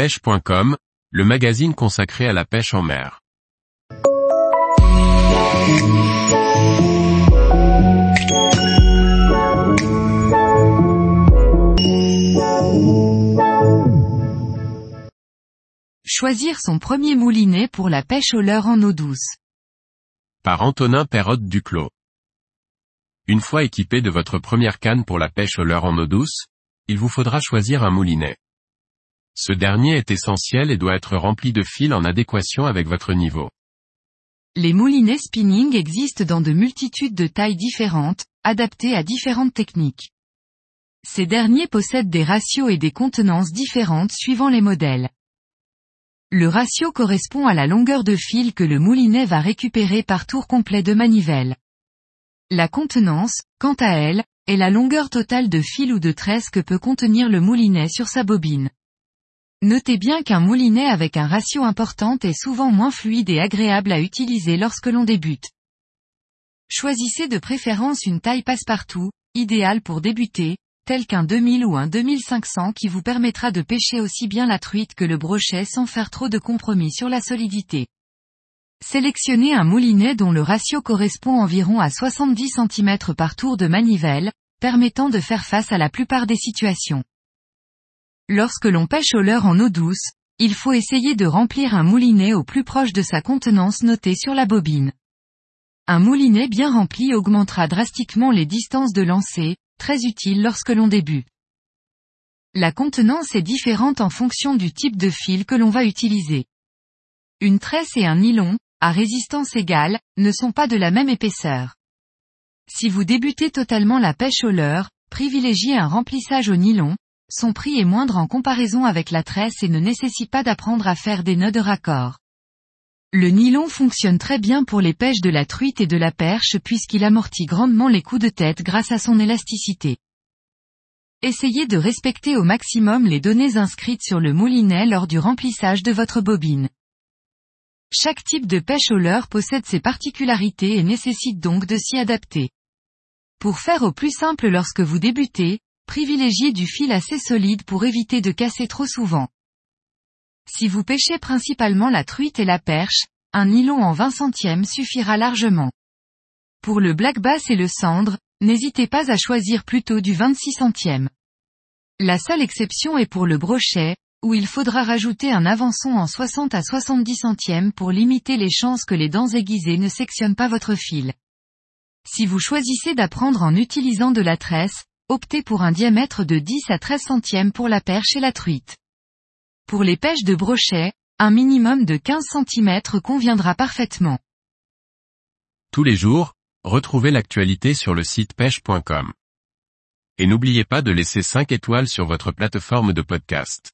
pêche.com, le magazine consacré à la pêche en mer. Choisir son premier moulinet pour la pêche au leurre en eau douce. Par Antonin Perrotte Duclos. Une fois équipé de votre première canne pour la pêche au leurre en eau douce, il vous faudra choisir un moulinet. Ce dernier est essentiel et doit être rempli de fils en adéquation avec votre niveau. Les moulinets spinning existent dans de multitudes de tailles différentes, adaptés à différentes techniques. Ces derniers possèdent des ratios et des contenances différentes suivant les modèles. Le ratio correspond à la longueur de fil que le moulinet va récupérer par tour complet de manivelle. La contenance, quant à elle, est la longueur totale de fil ou de tresse que peut contenir le moulinet sur sa bobine. Notez bien qu'un moulinet avec un ratio important est souvent moins fluide et agréable à utiliser lorsque l'on débute. Choisissez de préférence une taille passe-partout, idéale pour débuter, telle qu'un 2000 ou un 2500 qui vous permettra de pêcher aussi bien la truite que le brochet sans faire trop de compromis sur la solidité. Sélectionnez un moulinet dont le ratio correspond environ à 70 cm par tour de manivelle, permettant de faire face à la plupart des situations. Lorsque l'on pêche au leurre en eau douce, il faut essayer de remplir un moulinet au plus proche de sa contenance notée sur la bobine. Un moulinet bien rempli augmentera drastiquement les distances de lancer, très utile lorsque l'on débute. La contenance est différente en fonction du type de fil que l'on va utiliser. Une tresse et un nylon, à résistance égale, ne sont pas de la même épaisseur. Si vous débutez totalement la pêche au leurre, privilégiez un remplissage au nylon, son prix est moindre en comparaison avec la tresse et ne nécessite pas d'apprendre à faire des nœuds de raccord. Le nylon fonctionne très bien pour les pêches de la truite et de la perche puisqu'il amortit grandement les coups de tête grâce à son élasticité. Essayez de respecter au maximum les données inscrites sur le moulinet lors du remplissage de votre bobine. Chaque type de pêche au leurre possède ses particularités et nécessite donc de s'y adapter. Pour faire au plus simple lorsque vous débutez, privilégiez du fil assez solide pour éviter de casser trop souvent. Si vous pêchez principalement la truite et la perche, un nylon en 20 centièmes suffira largement. Pour le black bass et le cendre, n'hésitez pas à choisir plutôt du 26 centièmes. La seule exception est pour le brochet, où il faudra rajouter un avançon en 60 à 70 centièmes pour limiter les chances que les dents aiguisées ne sectionnent pas votre fil. Si vous choisissez d'apprendre en utilisant de la tresse, optez pour un diamètre de 10 à 13 centièmes pour la perche et la truite. Pour les pêches de brochet, un minimum de 15 cm conviendra parfaitement. Tous les jours, retrouvez l'actualité sur le site pêche.com. Et n'oubliez pas de laisser 5 étoiles sur votre plateforme de podcast.